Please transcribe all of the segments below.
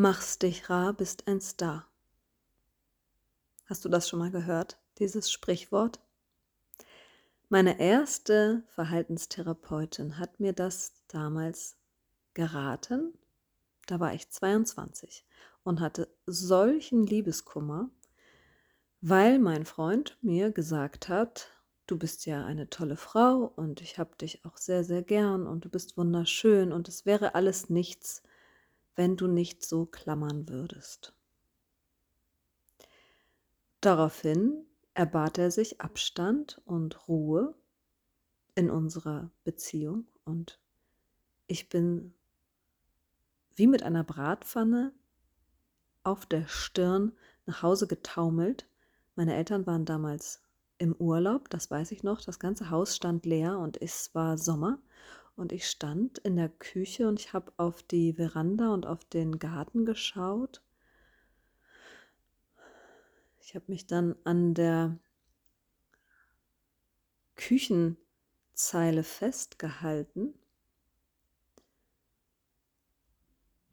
Machst dich rar, bist ein Star. Hast du das schon mal gehört, dieses Sprichwort? Meine erste Verhaltenstherapeutin hat mir das damals geraten. Da war ich 22 und hatte solchen Liebeskummer, weil mein Freund mir gesagt hat, du bist ja eine tolle Frau und ich habe dich auch sehr, sehr gern und du bist wunderschön und es wäre alles nichts, wenn du nicht so klammern würdest. Daraufhin erbat er sich Abstand und Ruhe in unserer Beziehung und ich bin wie mit einer Bratpfanne auf der Stirn nach Hause getaumelt. Meine Eltern waren damals im Urlaub, das weiß ich noch. Das ganze Haus stand leer und es war Sommer. Und ich stand in der Küche und ich habe auf die Veranda und auf den Garten geschaut. Ich habe mich dann an der Küchenzeile festgehalten.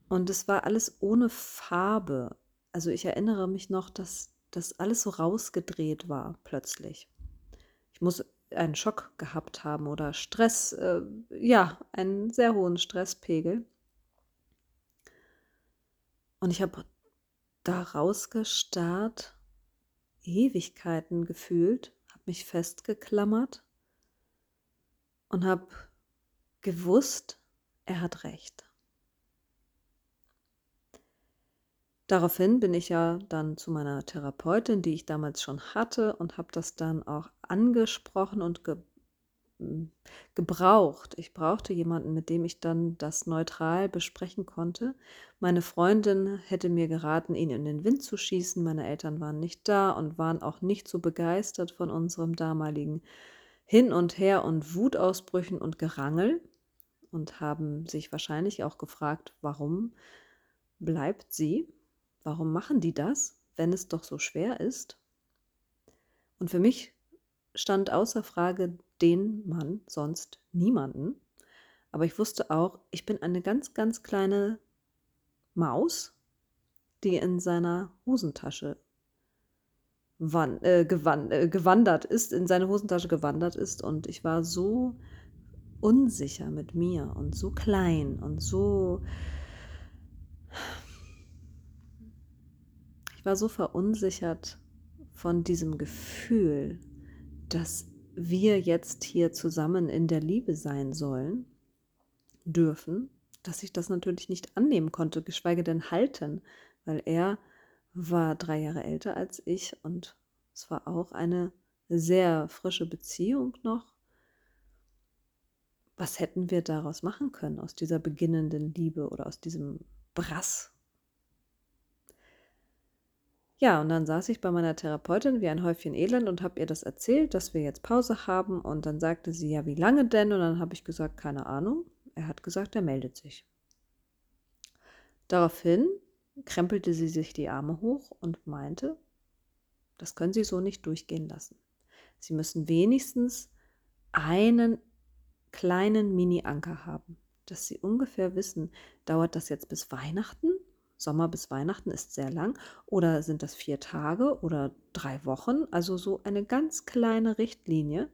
Und es war alles ohne Farbe. Also ich erinnere mich noch, dass das alles so rausgedreht war plötzlich. Ich muss einen Schock gehabt haben oder Stress, äh, ja, einen sehr hohen Stresspegel. Und ich habe da rausgestarrt, Ewigkeiten gefühlt, habe mich festgeklammert und habe gewusst, er hat recht. Daraufhin bin ich ja dann zu meiner Therapeutin, die ich damals schon hatte, und habe das dann auch angesprochen und ge hm, gebraucht. Ich brauchte jemanden, mit dem ich dann das neutral besprechen konnte. Meine Freundin hätte mir geraten, ihn in den Wind zu schießen. Meine Eltern waren nicht da und waren auch nicht so begeistert von unserem damaligen Hin und Her und Wutausbrüchen und Gerangel und haben sich wahrscheinlich auch gefragt, warum bleibt sie? Warum machen die das, wenn es doch so schwer ist? Und für mich stand außer Frage den Mann, sonst niemanden. Aber ich wusste auch, ich bin eine ganz, ganz kleine Maus, die in seiner Hosentasche wan äh, gewan äh, gewandert ist, in seine Hosentasche gewandert ist. Und ich war so unsicher mit mir und so klein und so War so verunsichert von diesem Gefühl, dass wir jetzt hier zusammen in der Liebe sein sollen, dürfen, dass ich das natürlich nicht annehmen konnte, geschweige denn halten, weil er war drei Jahre älter als ich und es war auch eine sehr frische Beziehung noch. Was hätten wir daraus machen können, aus dieser beginnenden Liebe oder aus diesem Brass, ja, und dann saß ich bei meiner Therapeutin wie ein Häufchen Elend und habe ihr das erzählt, dass wir jetzt Pause haben. Und dann sagte sie, ja, wie lange denn? Und dann habe ich gesagt, keine Ahnung. Er hat gesagt, er meldet sich. Daraufhin krempelte sie sich die Arme hoch und meinte, das können Sie so nicht durchgehen lassen. Sie müssen wenigstens einen kleinen Mini-Anker haben, dass Sie ungefähr wissen, dauert das jetzt bis Weihnachten Sommer bis Weihnachten ist sehr lang. Oder sind das vier Tage oder drei Wochen? Also so eine ganz kleine Richtlinie.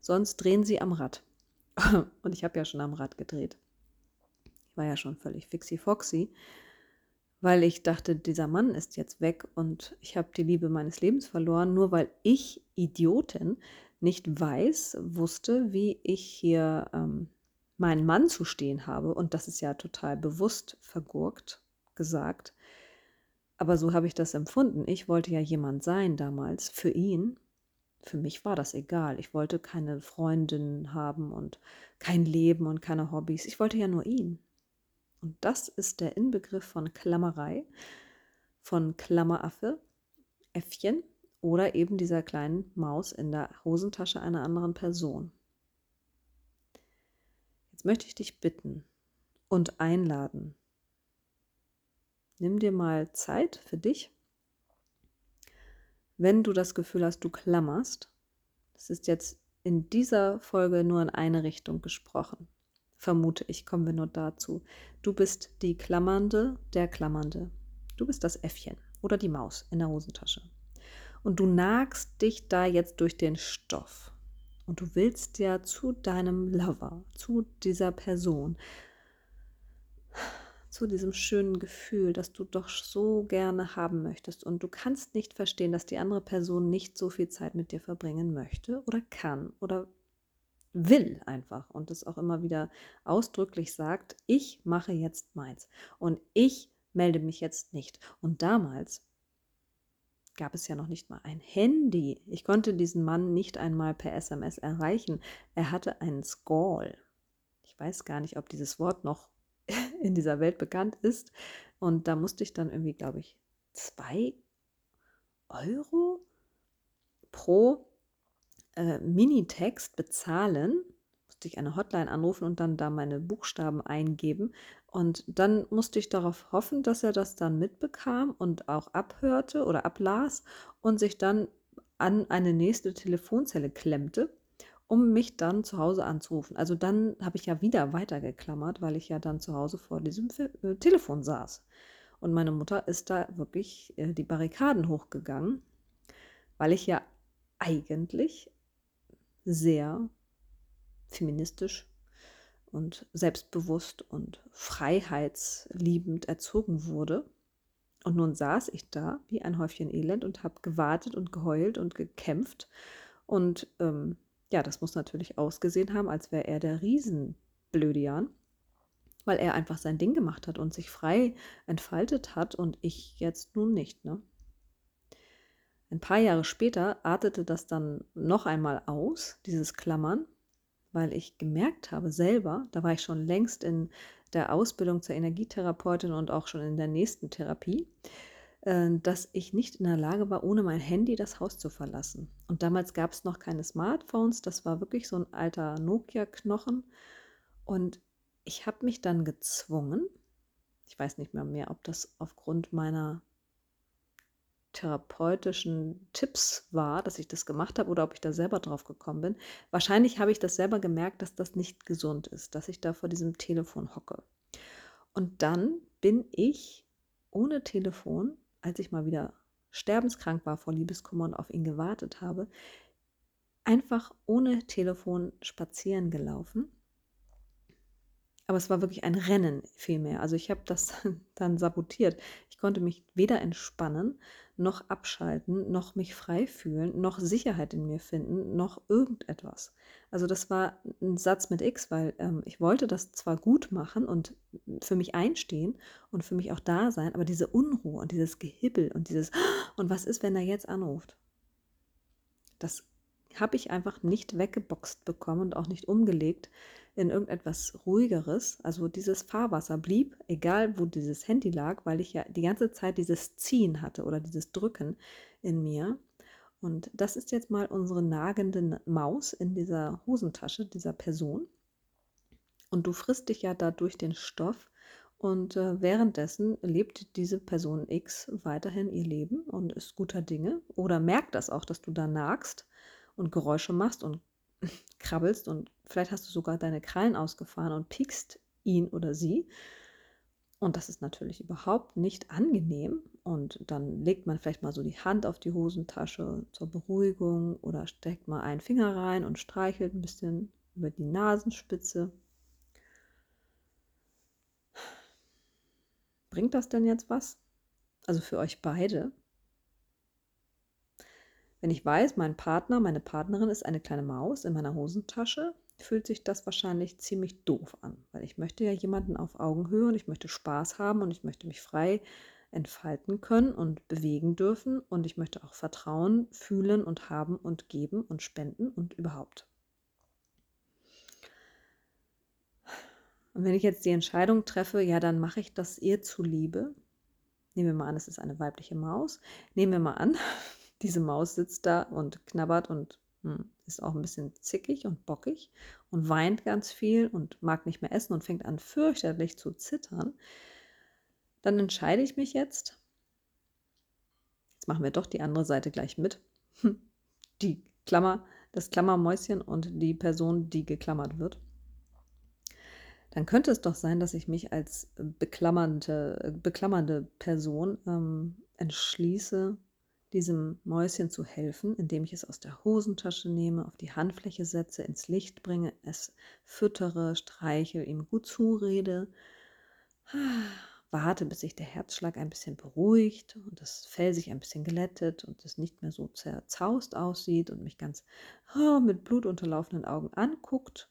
Sonst drehen sie am Rad. Und ich habe ja schon am Rad gedreht. Ich war ja schon völlig fixi-foxy, weil ich dachte, dieser Mann ist jetzt weg und ich habe die Liebe meines Lebens verloren, nur weil ich, Idiotin, nicht weiß, wusste, wie ich hier ähm, meinen Mann zu stehen habe. Und das ist ja total bewusst vergurkt gesagt. Aber so habe ich das empfunden. Ich wollte ja jemand sein damals für ihn. Für mich war das egal. Ich wollte keine Freundin haben und kein Leben und keine Hobbys. Ich wollte ja nur ihn. Und das ist der Inbegriff von Klammerei, von Klammeraffe, Äffchen oder eben dieser kleinen Maus in der Hosentasche einer anderen Person. Jetzt möchte ich dich bitten und einladen, Nimm dir mal Zeit für dich. Wenn du das Gefühl hast, du klammerst, das ist jetzt in dieser Folge nur in eine Richtung gesprochen. vermute ich, kommen wir nur dazu. Du bist die Klammernde, der Klammernde. Du bist das Äffchen oder die Maus in der Hosentasche. Und du nagst dich da jetzt durch den Stoff. Und du willst ja zu deinem Lover, zu dieser Person, zu diesem schönen Gefühl, das du doch so gerne haben möchtest. Und du kannst nicht verstehen, dass die andere Person nicht so viel Zeit mit dir verbringen möchte oder kann oder will einfach und es auch immer wieder ausdrücklich sagt, ich mache jetzt meins und ich melde mich jetzt nicht. Und damals gab es ja noch nicht mal ein Handy. Ich konnte diesen Mann nicht einmal per SMS erreichen. Er hatte einen Scall. Ich weiß gar nicht, ob dieses Wort noch in dieser Welt bekannt ist. Und da musste ich dann irgendwie, glaube ich, zwei Euro pro äh, Minitext bezahlen. Musste ich eine Hotline anrufen und dann da meine Buchstaben eingeben. Und dann musste ich darauf hoffen, dass er das dann mitbekam und auch abhörte oder ablas und sich dann an eine nächste Telefonzelle klemmte um mich dann zu Hause anzurufen. Also dann habe ich ja wieder weitergeklammert, weil ich ja dann zu Hause vor diesem äh, Telefon saß. Und meine Mutter ist da wirklich äh, die Barrikaden hochgegangen, weil ich ja eigentlich sehr feministisch und selbstbewusst und freiheitsliebend erzogen wurde. Und nun saß ich da wie ein Häufchen Elend und habe gewartet und geheult und gekämpft und ähm, ja, das muss natürlich ausgesehen haben, als wäre er der Riesenblödian, weil er einfach sein Ding gemacht hat und sich frei entfaltet hat und ich jetzt nun nicht. Ne? Ein paar Jahre später artete das dann noch einmal aus, dieses Klammern, weil ich gemerkt habe selber, da war ich schon längst in der Ausbildung zur Energietherapeutin und auch schon in der nächsten Therapie, dass ich nicht in der Lage war, ohne mein Handy das Haus zu verlassen. Und damals gab es noch keine Smartphones, das war wirklich so ein alter Nokia-Knochen. Und ich habe mich dann gezwungen, ich weiß nicht mehr mehr, ob das aufgrund meiner therapeutischen Tipps war, dass ich das gemacht habe oder ob ich da selber drauf gekommen bin. Wahrscheinlich habe ich das selber gemerkt, dass das nicht gesund ist, dass ich da vor diesem Telefon hocke. Und dann bin ich ohne Telefon als ich mal wieder sterbenskrank war vor Liebeskummer und auf ihn gewartet habe, einfach ohne Telefon spazieren gelaufen. Aber es war wirklich ein Rennen vielmehr. Also ich habe das dann sabotiert. Ich konnte mich weder entspannen, noch abschalten, noch mich frei fühlen, noch Sicherheit in mir finden, noch irgendetwas. Also das war ein Satz mit X, weil ähm, ich wollte das zwar gut machen und für mich einstehen und für mich auch da sein, aber diese Unruhe und dieses Gehibbel und dieses und was ist, wenn er jetzt anruft? Das habe ich einfach nicht weggeboxt bekommen und auch nicht umgelegt in irgendetwas ruhigeres. Also dieses Fahrwasser blieb, egal wo dieses Handy lag, weil ich ja die ganze Zeit dieses Ziehen hatte oder dieses Drücken in mir. Und das ist jetzt mal unsere nagende Maus in dieser Hosentasche dieser Person. Und du frisst dich ja da durch den Stoff. Und äh, währenddessen lebt diese Person X weiterhin ihr Leben und ist guter Dinge oder merkt das auch, dass du da nagst und Geräusche machst und krabbelst und vielleicht hast du sogar deine Krallen ausgefahren und piekst ihn oder sie. Und das ist natürlich überhaupt nicht angenehm. Und dann legt man vielleicht mal so die Hand auf die Hosentasche zur Beruhigung oder steckt mal einen Finger rein und streichelt ein bisschen über die Nasenspitze. Bringt das denn jetzt was? Also für euch beide? Wenn ich weiß, mein Partner, meine Partnerin ist eine kleine Maus in meiner Hosentasche, fühlt sich das wahrscheinlich ziemlich doof an, weil ich möchte ja jemanden auf Augenhöhe und ich möchte Spaß haben und ich möchte mich frei entfalten können und bewegen dürfen und ich möchte auch Vertrauen fühlen und haben und geben und spenden und überhaupt. Und wenn ich jetzt die Entscheidung treffe, ja, dann mache ich das ihr zuliebe. Nehmen wir mal an, es ist eine weibliche Maus. Nehmen wir mal an, diese Maus sitzt da und knabbert und hm, ist auch ein bisschen zickig und bockig und weint ganz viel und mag nicht mehr essen und fängt an fürchterlich zu zittern, dann entscheide ich mich jetzt, jetzt machen wir doch die andere Seite gleich mit, die Klammer, das Klammermäuschen und die Person, die geklammert wird, dann könnte es doch sein, dass ich mich als beklammernde, beklammernde Person ähm, entschließe, diesem Mäuschen zu helfen, indem ich es aus der Hosentasche nehme, auf die Handfläche setze, ins Licht bringe, es füttere, streiche, ihm gut zurede, warte, bis sich der Herzschlag ein bisschen beruhigt und das Fell sich ein bisschen glättet und es nicht mehr so zerzaust aussieht und mich ganz oh, mit blutunterlaufenden Augen anguckt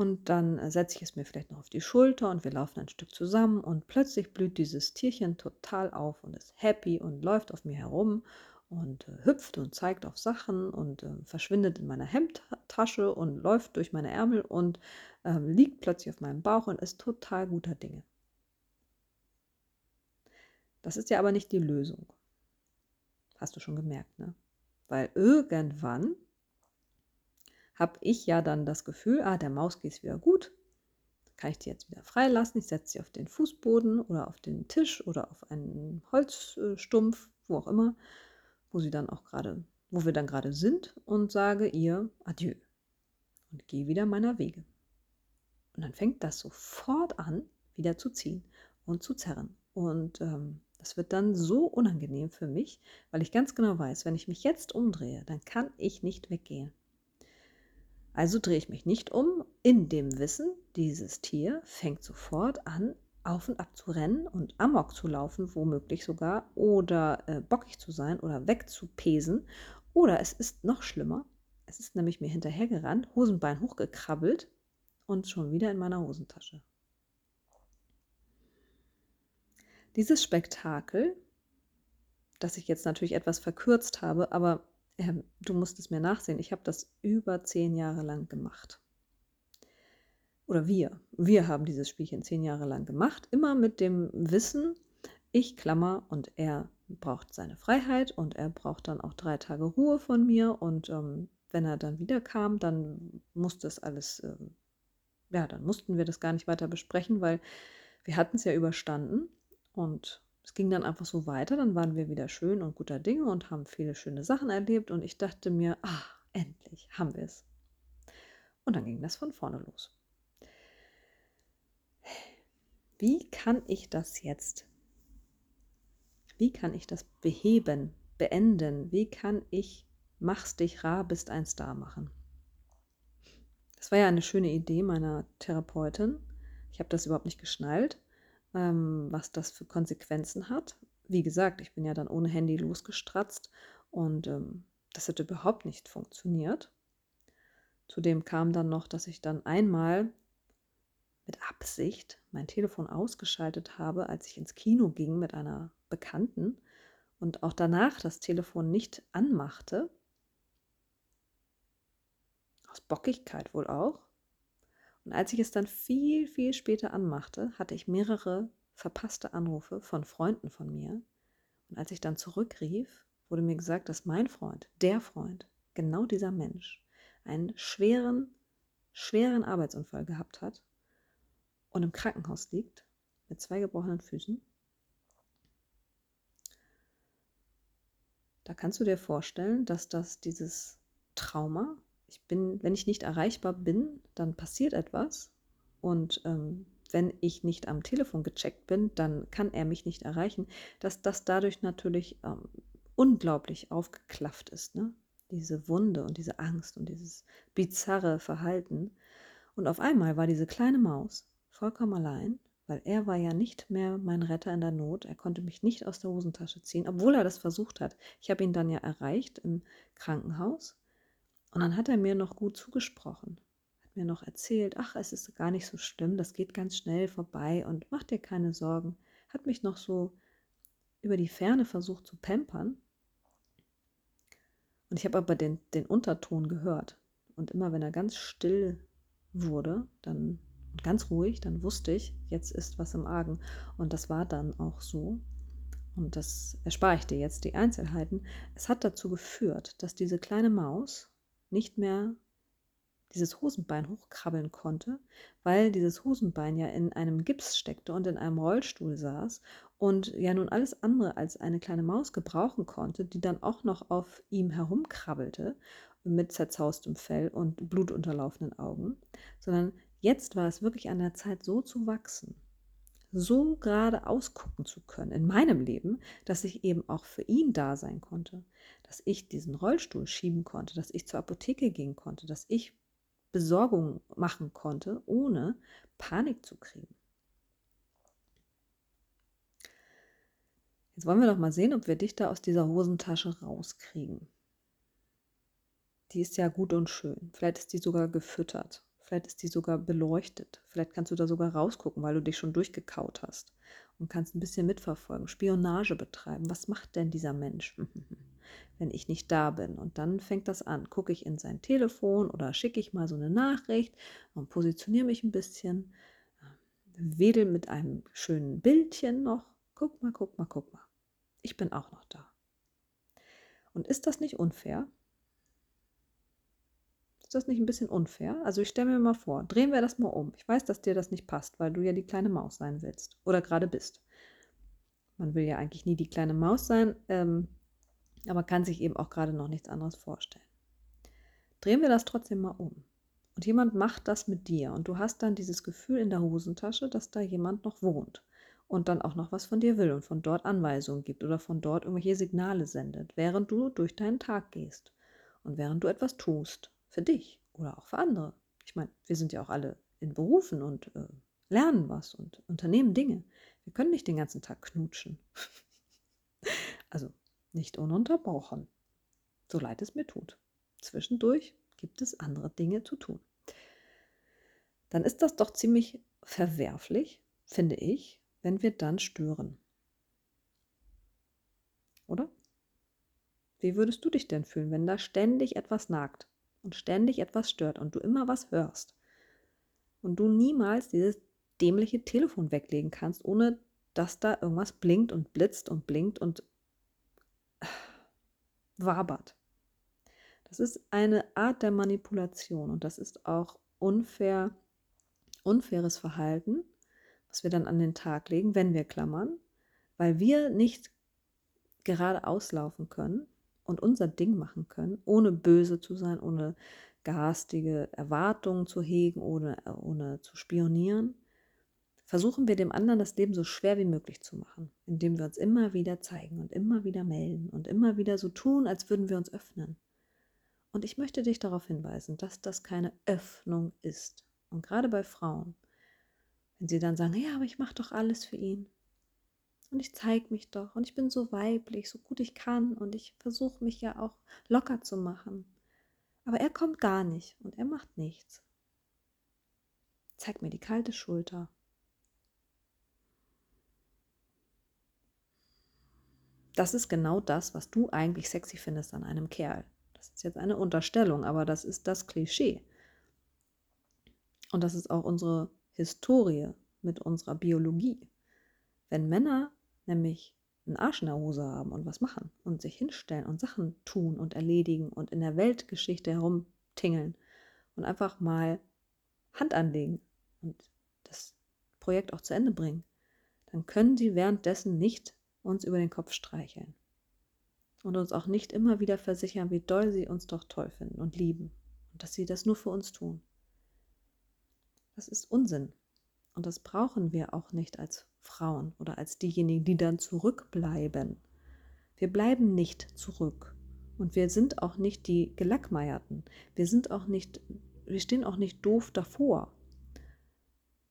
und dann äh, setze ich es mir vielleicht noch auf die Schulter und wir laufen ein Stück zusammen und plötzlich blüht dieses Tierchen total auf und ist happy und läuft auf mir herum und äh, hüpft und zeigt auf Sachen und äh, verschwindet in meiner Hemdtasche und läuft durch meine Ärmel und äh, liegt plötzlich auf meinem Bauch und ist total guter Dinge. Das ist ja aber nicht die Lösung. Hast du schon gemerkt, ne? Weil irgendwann habe ich ja dann das Gefühl, ah, der Maus geht es wieder gut. Kann ich die jetzt wieder freilassen? Ich setze sie auf den Fußboden oder auf den Tisch oder auf einen Holzstumpf, wo auch immer, wo sie dann auch gerade, wo wir dann gerade sind und sage ihr Adieu und gehe wieder meiner Wege. Und dann fängt das sofort an, wieder zu ziehen und zu zerren. Und ähm, das wird dann so unangenehm für mich, weil ich ganz genau weiß, wenn ich mich jetzt umdrehe, dann kann ich nicht weggehen. Also drehe ich mich nicht um, in dem Wissen, dieses Tier fängt sofort an, auf und ab zu rennen und amok zu laufen, womöglich sogar, oder äh, bockig zu sein oder wegzupesen. Oder es ist noch schlimmer, es ist nämlich mir hinterhergerannt, Hosenbein hochgekrabbelt und schon wieder in meiner Hosentasche. Dieses Spektakel, das ich jetzt natürlich etwas verkürzt habe, aber ähm, du musst es mir nachsehen, ich habe das über zehn Jahre lang gemacht. Oder wir, wir haben dieses Spielchen zehn Jahre lang gemacht, immer mit dem Wissen, ich klammer und er braucht seine Freiheit und er braucht dann auch drei Tage Ruhe von mir und ähm, wenn er dann wieder kam, dann musste es alles, äh, ja, dann mussten wir das gar nicht weiter besprechen, weil wir hatten es ja überstanden und es ging dann einfach so weiter, dann waren wir wieder schön und guter Dinge und haben viele schöne Sachen erlebt und ich dachte mir, ah, endlich haben wir es. Und dann ging das von vorne los. Wie kann ich das jetzt? Wie kann ich das beheben, beenden? Wie kann ich Mach's dich rar, bist ein Star machen? Das war ja eine schöne Idee meiner Therapeutin. Ich habe das überhaupt nicht geschnallt ähm, was das für Konsequenzen hat. Wie gesagt, ich bin ja dann ohne Handy losgestratzt und ähm, das hat überhaupt nicht funktioniert. Zudem kam dann noch, dass ich dann einmal mit Absicht mein Telefon ausgeschaltet habe, als ich ins Kino ging mit einer Bekannten und auch danach das Telefon nicht anmachte. Aus Bockigkeit wohl auch. Und als ich es dann viel, viel später anmachte, hatte ich mehrere verpasste Anrufe von Freunden von mir. Und als ich dann zurückrief, wurde mir gesagt, dass mein Freund, der Freund, genau dieser Mensch, einen schweren, schweren Arbeitsunfall gehabt hat und im Krankenhaus liegt mit zwei gebrochenen Füßen. Da kannst du dir vorstellen, dass das dieses Trauma ich bin, wenn ich nicht erreichbar bin, dann passiert etwas. Und ähm, wenn ich nicht am Telefon gecheckt bin, dann kann er mich nicht erreichen, dass das dadurch natürlich ähm, unglaublich aufgeklafft ist. Ne? Diese Wunde und diese Angst und dieses bizarre Verhalten. Und auf einmal war diese kleine Maus vollkommen allein, weil er war ja nicht mehr mein Retter in der Not. Er konnte mich nicht aus der Hosentasche ziehen, obwohl er das versucht hat. Ich habe ihn dann ja erreicht im Krankenhaus und dann hat er mir noch gut zugesprochen, hat mir noch erzählt, ach, es ist gar nicht so schlimm, das geht ganz schnell vorbei und mach dir keine Sorgen. Hat mich noch so über die Ferne versucht zu pampern. Und ich habe aber den, den Unterton gehört. Und immer wenn er ganz still wurde, dann ganz ruhig, dann wusste ich, jetzt ist was im Argen. Und das war dann auch so. Und das erspare ich dir jetzt die Einzelheiten. Es hat dazu geführt, dass diese kleine Maus nicht mehr dieses Hosenbein hochkrabbeln konnte, weil dieses Hosenbein ja in einem Gips steckte und in einem Rollstuhl saß und ja nun alles andere als eine kleine Maus gebrauchen konnte, die dann auch noch auf ihm herumkrabbelte mit zerzaustem Fell und blutunterlaufenden Augen, sondern Jetzt war es wirklich an der Zeit, so zu wachsen, so gerade ausgucken zu können in meinem Leben, dass ich eben auch für ihn da sein konnte, dass ich diesen Rollstuhl schieben konnte, dass ich zur Apotheke gehen konnte, dass ich Besorgung machen konnte, ohne Panik zu kriegen. Jetzt wollen wir doch mal sehen, ob wir dich da aus dieser Hosentasche rauskriegen. Die ist ja gut und schön. Vielleicht ist die sogar gefüttert. Vielleicht ist die sogar beleuchtet. Vielleicht kannst du da sogar rausgucken, weil du dich schon durchgekaut hast und kannst ein bisschen mitverfolgen, Spionage betreiben. Was macht denn dieser Mensch, wenn ich nicht da bin? Und dann fängt das an. Gucke ich in sein Telefon oder schicke ich mal so eine Nachricht und positioniere mich ein bisschen, wedel mit einem schönen Bildchen noch. Guck mal, guck mal, guck mal. Ich bin auch noch da. Und ist das nicht unfair? Ist das nicht ein bisschen unfair? Also ich stelle mir mal vor, drehen wir das mal um. Ich weiß, dass dir das nicht passt, weil du ja die kleine Maus sein willst oder gerade bist. Man will ja eigentlich nie die kleine Maus sein, ähm, aber kann sich eben auch gerade noch nichts anderes vorstellen. Drehen wir das trotzdem mal um. Und jemand macht das mit dir und du hast dann dieses Gefühl in der Hosentasche, dass da jemand noch wohnt und dann auch noch was von dir will und von dort Anweisungen gibt oder von dort irgendwelche Signale sendet, während du durch deinen Tag gehst und während du etwas tust für dich oder auch für andere. Ich meine, wir sind ja auch alle in Berufen und äh, lernen was und unternehmen Dinge. Wir können nicht den ganzen Tag knutschen. also nicht ununterbrochen. So leid es mir tut. Zwischendurch gibt es andere Dinge zu tun. Dann ist das doch ziemlich verwerflich, finde ich, wenn wir dann stören. Oder? Wie würdest du dich denn fühlen, wenn da ständig etwas nagt? und ständig etwas stört und du immer was hörst und du niemals dieses dämliche Telefon weglegen kannst, ohne dass da irgendwas blinkt und blitzt und blinkt und wabert. Das ist eine Art der Manipulation und das ist auch unfair, unfaires Verhalten, was wir dann an den Tag legen, wenn wir klammern, weil wir nicht gerade auslaufen können, und unser Ding machen können, ohne böse zu sein, ohne garstige Erwartungen zu hegen, ohne, ohne zu spionieren, versuchen wir dem anderen das Leben so schwer wie möglich zu machen, indem wir uns immer wieder zeigen und immer wieder melden und immer wieder so tun, als würden wir uns öffnen. Und ich möchte dich darauf hinweisen, dass das keine Öffnung ist. Und gerade bei Frauen, wenn sie dann sagen, ja, aber ich mache doch alles für ihn, und ich zeige mich doch und ich bin so weiblich, so gut ich kann und ich versuche mich ja auch locker zu machen. Aber er kommt gar nicht und er macht nichts. Zeig mir die kalte Schulter. Das ist genau das, was du eigentlich sexy findest an einem Kerl. Das ist jetzt eine Unterstellung, aber das ist das Klischee. Und das ist auch unsere Historie mit unserer Biologie. Wenn Männer nämlich einen Arsch in der Hose haben und was machen und sich hinstellen und Sachen tun und erledigen und in der Weltgeschichte herumtingeln und einfach mal Hand anlegen und das Projekt auch zu Ende bringen, dann können sie währenddessen nicht uns über den Kopf streicheln und uns auch nicht immer wieder versichern, wie doll sie uns doch toll finden und lieben und dass sie das nur für uns tun. Das ist Unsinn. Und das brauchen wir auch nicht als Frauen oder als diejenigen, die dann zurückbleiben. Wir bleiben nicht zurück. Und wir sind auch nicht die Gelackmeierten. Wir sind auch nicht, wir stehen auch nicht doof davor.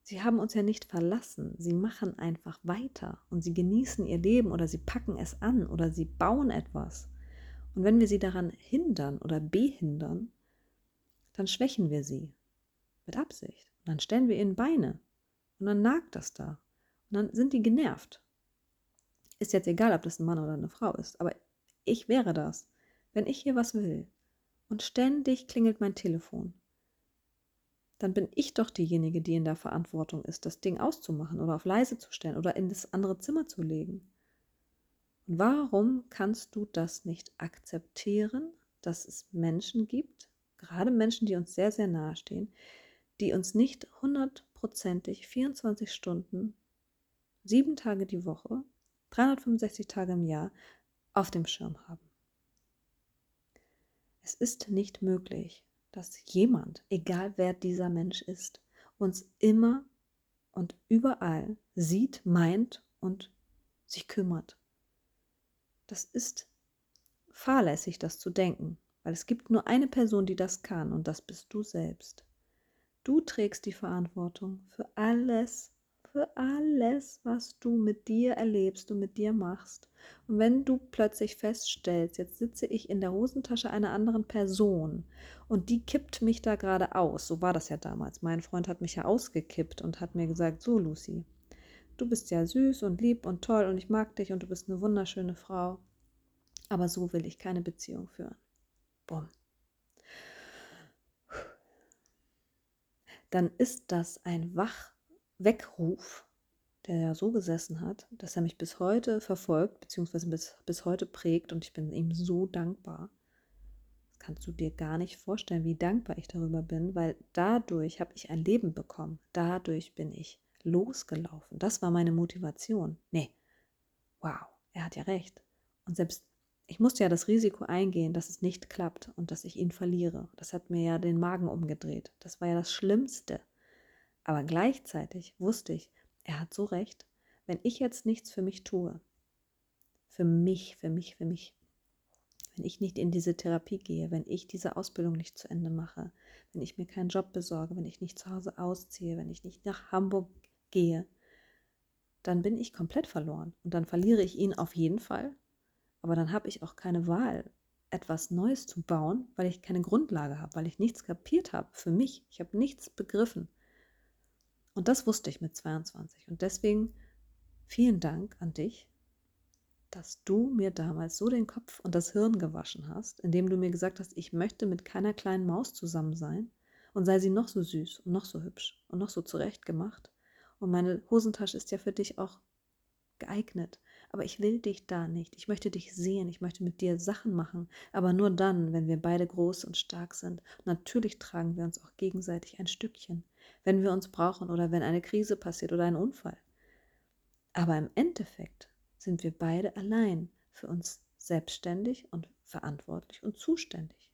Sie haben uns ja nicht verlassen. Sie machen einfach weiter und sie genießen ihr Leben oder sie packen es an oder sie bauen etwas. Und wenn wir sie daran hindern oder behindern, dann schwächen wir sie mit Absicht. Und dann stellen wir ihnen Beine und dann nagt das da. Und dann sind die genervt. Ist jetzt egal, ob das ein Mann oder eine Frau ist, aber ich wäre das, wenn ich hier was will und ständig klingelt mein Telefon. Dann bin ich doch diejenige, die in der Verantwortung ist, das Ding auszumachen oder auf leise zu stellen oder in das andere Zimmer zu legen. Und warum kannst du das nicht akzeptieren, dass es Menschen gibt, gerade Menschen, die uns sehr, sehr nahe stehen, die uns nicht hundertprozentig 24 Stunden, sieben Tage die Woche, 365 Tage im Jahr auf dem Schirm haben. Es ist nicht möglich, dass jemand, egal wer dieser Mensch ist, uns immer und überall sieht, meint und sich kümmert. Das ist fahrlässig, das zu denken, weil es gibt nur eine Person, die das kann, und das bist du selbst. Du trägst die Verantwortung für alles, für alles, was du mit dir erlebst und mit dir machst. Und wenn du plötzlich feststellst, jetzt sitze ich in der Hosentasche einer anderen Person und die kippt mich da gerade aus, so war das ja damals. Mein Freund hat mich ja ausgekippt und hat mir gesagt, so Lucy, du bist ja süß und lieb und toll und ich mag dich und du bist eine wunderschöne Frau, aber so will ich keine Beziehung führen. Bumm. Dann ist das ein Wachweckruf, der ja so gesessen hat, dass er mich bis heute verfolgt, beziehungsweise bis, bis heute prägt und ich bin ihm so dankbar. Das kannst du dir gar nicht vorstellen, wie dankbar ich darüber bin, weil dadurch habe ich ein Leben bekommen. Dadurch bin ich losgelaufen. Das war meine Motivation. Nee, wow, er hat ja recht. Und selbst ich musste ja das Risiko eingehen, dass es nicht klappt und dass ich ihn verliere. Das hat mir ja den Magen umgedreht. Das war ja das Schlimmste. Aber gleichzeitig wusste ich, er hat so recht, wenn ich jetzt nichts für mich tue, für mich, für mich, für mich, wenn ich nicht in diese Therapie gehe, wenn ich diese Ausbildung nicht zu Ende mache, wenn ich mir keinen Job besorge, wenn ich nicht zu Hause ausziehe, wenn ich nicht nach Hamburg gehe, dann bin ich komplett verloren und dann verliere ich ihn auf jeden Fall aber dann habe ich auch keine Wahl, etwas Neues zu bauen, weil ich keine Grundlage habe, weil ich nichts kapiert habe für mich. Ich habe nichts begriffen. Und das wusste ich mit 22. Und deswegen vielen Dank an dich, dass du mir damals so den Kopf und das Hirn gewaschen hast, indem du mir gesagt hast, ich möchte mit keiner kleinen Maus zusammen sein und sei sie noch so süß und noch so hübsch und noch so zurechtgemacht. Und meine Hosentasche ist ja für dich auch geeignet aber ich will dich da nicht. Ich möchte dich sehen, ich möchte mit dir Sachen machen, aber nur dann, wenn wir beide groß und stark sind. natürlich tragen wir uns auch gegenseitig ein Stückchen, wenn wir uns brauchen oder wenn eine Krise passiert oder ein Unfall. Aber im Endeffekt sind wir beide allein für uns selbstständig und verantwortlich und zuständig.